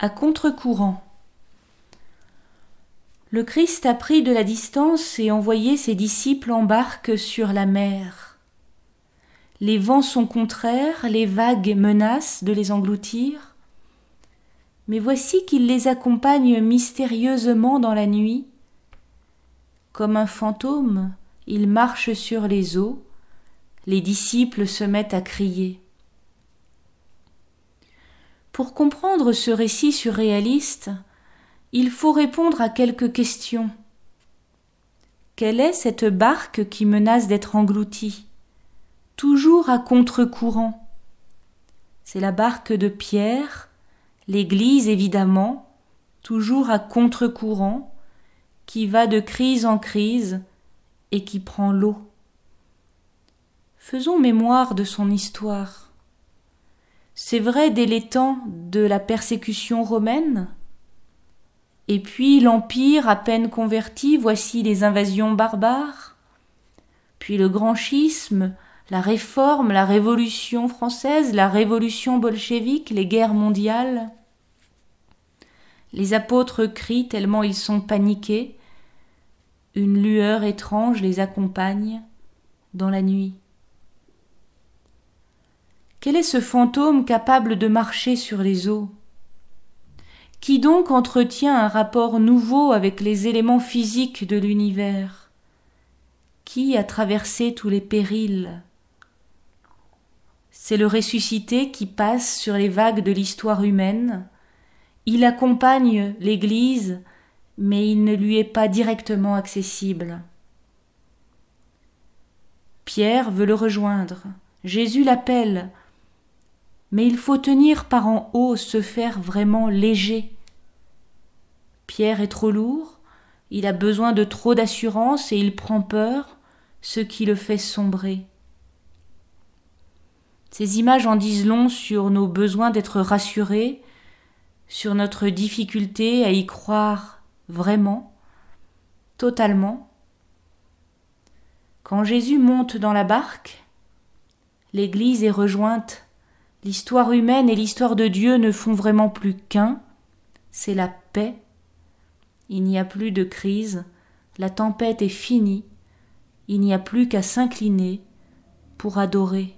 À contre-courant. Le Christ a pris de la distance et envoyé ses disciples en barque sur la mer. Les vents sont contraires, les vagues menacent de les engloutir. Mais voici qu'il les accompagne mystérieusement dans la nuit. Comme un fantôme, il marche sur les eaux, les disciples se mettent à crier. Pour comprendre ce récit surréaliste, il faut répondre à quelques questions. Quelle est cette barque qui menace d'être engloutie? Toujours à contre-courant. C'est la barque de Pierre, l'Église évidemment, toujours à contre-courant, qui va de crise en crise et qui prend l'eau. Faisons mémoire de son histoire. C'est vrai dès les temps de la persécution romaine? Et puis l'Empire à peine converti, voici les invasions barbares? Puis le grand schisme, la réforme, la révolution française, la révolution bolchevique, les guerres mondiales? Les apôtres crient tellement ils sont paniqués. Une lueur étrange les accompagne dans la nuit. Quel est ce fantôme capable de marcher sur les eaux? Qui donc entretient un rapport nouveau avec les éléments physiques de l'univers? Qui a traversé tous les périls? C'est le ressuscité qui passe sur les vagues de l'histoire humaine. Il accompagne l'Église, mais il ne lui est pas directement accessible. Pierre veut le rejoindre. Jésus l'appelle mais il faut tenir par en haut, se faire vraiment léger. Pierre est trop lourd, il a besoin de trop d'assurance et il prend peur, ce qui le fait sombrer. Ces images en disent long sur nos besoins d'être rassurés, sur notre difficulté à y croire vraiment, totalement. Quand Jésus monte dans la barque, l'Église est rejointe L'histoire humaine et l'histoire de Dieu ne font vraiment plus qu'un, c'est la paix. Il n'y a plus de crise, la tempête est finie, il n'y a plus qu'à s'incliner pour adorer